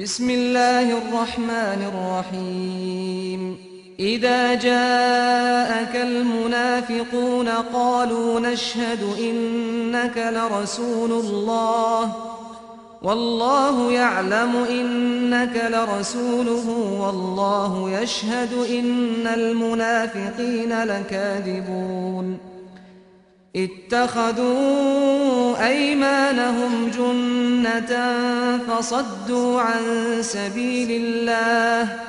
بسم الله الرحمن الرحيم. إذا جاءك المنافقون قالوا نشهد إنك لرسول الله. والله يعلم إنك لرسوله. والله يشهد إن المنافقين لكاذبون. اتخذوا أيمانهم جنة فصدوا عن سبيل الله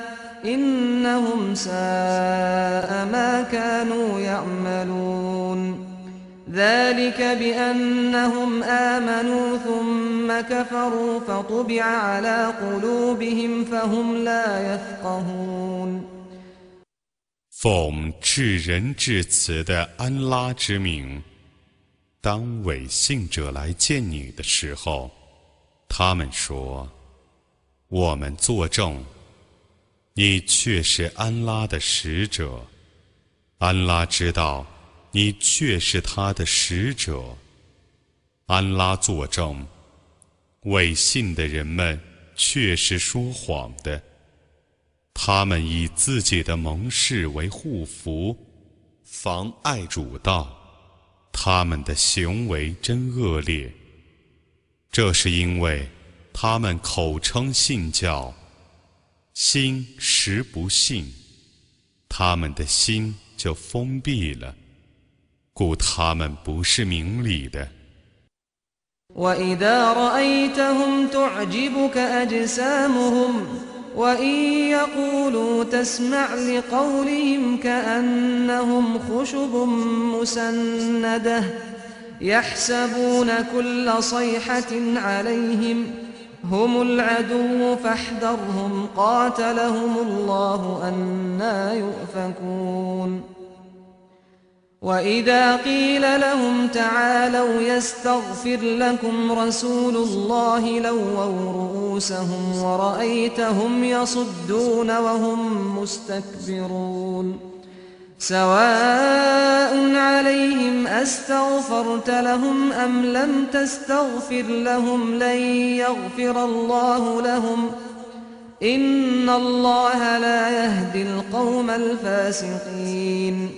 إنهم ساء ما كانوا يعملون ذلك بأنهم آمنوا ثم كفروا فطبع على قلوبهم فهم لا يفقهون 奉至仁至慈的安拉之名， 当伪信者来见你的时候，他们说：“我们作证，你却是安拉的使者。安拉知道，你却是他的使者。安拉作证，伪信的人们却是说谎的。”他们以自己的盟誓为护符，妨碍主道，他们的行为真恶劣。这是因为他们口称信教，心实不信，他们的心就封闭了，故他们不是明理的。وإن يقولوا تسمع لقولهم كأنهم خشب مسندة يحسبون كل صيحة عليهم هم العدو فاحذرهم قاتلهم الله أنا يؤفكون وإذا قيل لهم تعالوا يستغفر لكم رسول الله لووا رؤوسهم ورأيتهم يصدون وهم مستكبرون سواء عليهم أستغفرت لهم أم لم تستغفر لهم لن يغفر الله لهم إن الله لا يهدي القوم الفاسقين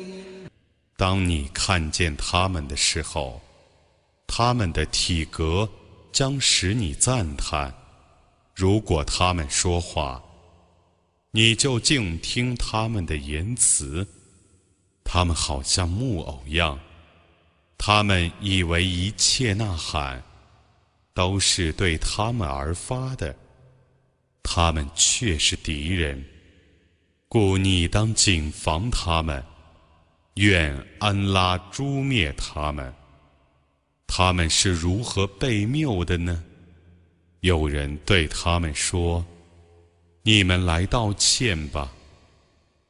当你看见他们的时候，他们的体格将使你赞叹。如果他们说话，你就静听他们的言辞。他们好像木偶样，他们以为一切呐喊都是对他们而发的，他们却是敌人，故你当谨防他们。愿安拉诛灭他们！他们是如何被谬的呢？有人对他们说：“你们来道歉吧，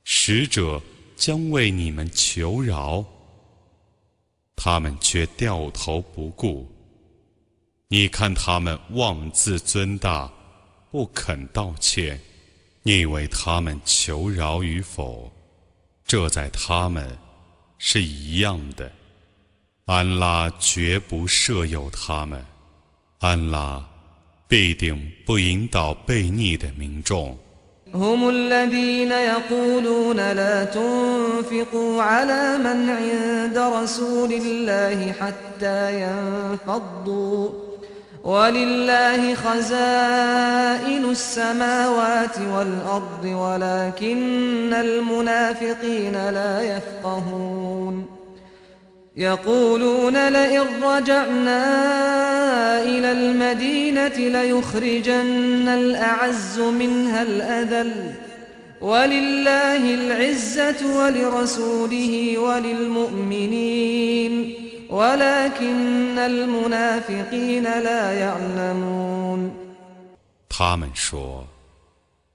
使者将为你们求饶。”他们却掉头不顾。你看他们妄自尊大，不肯道歉，你为他们求饶与否？这在他们。是一样的，安拉绝不设有他们，安拉必定不引导悖逆的民众。يقولون ولله خزائن السماوات والأرض ولكن المنافقين لا يفقهون. يقولون لئن رجعنا إلى المدينة ليخرجن الأعز منها الأذل. ولله العزة ولرسوله وللمؤمنين. 他们说：“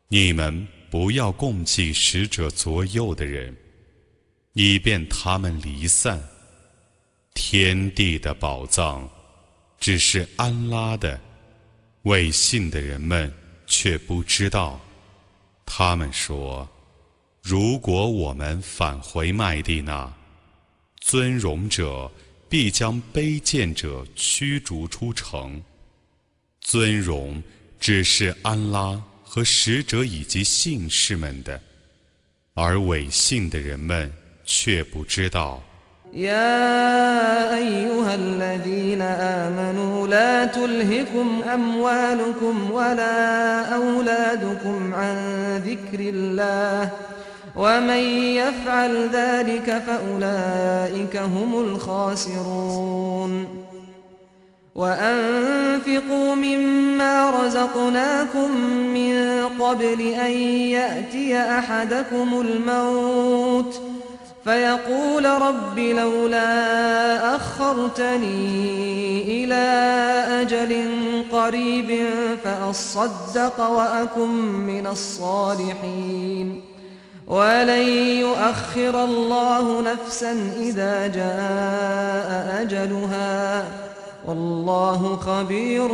你们不要共计使者左右的人，以便他们离散。天地的宝藏，只是安拉的，未信的人们却不知道。”他们说：“如果我们返回麦地那，尊荣者。”必将卑贱者驱逐出城，尊荣 只是安拉和使者以及信士们的，而伪信的人们却不知道。يا أيها الذين آمنوا لا تلهكم أموالكم ولا أولادكم عن ذكر الله ومن يفعل ذلك فأولئك هم الخاسرون وأنفقوا مما رزقناكم من قبل أن يأتي أحدكم الموت ۖ فيقول رب لولا أخرتني إلى أجل قريب فأصدق وأكن من الصالحين ولن يؤخر الله نفسا إذا جاء أجلها والله خبير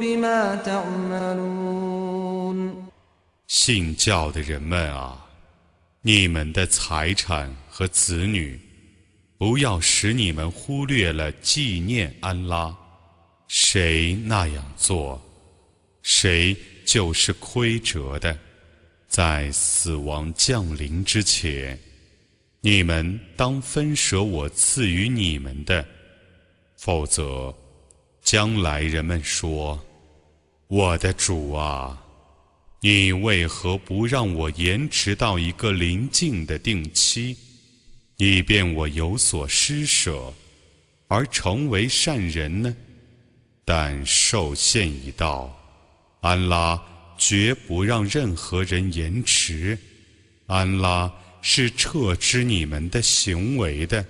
بما تعملون 信教的人们啊，你们的财产和子女，不要使你们忽略了纪念安拉。谁那样做，谁就是亏折的。 在死亡降临之前，你们当分舍我赐予你们的，否则，将来人们说：“我的主啊，你为何不让我延迟到一个临近的定期？”以便我有所施舍，而成为善人呢？但受限已到，安拉绝不让任何人延迟。安拉是撤之你们的行为的。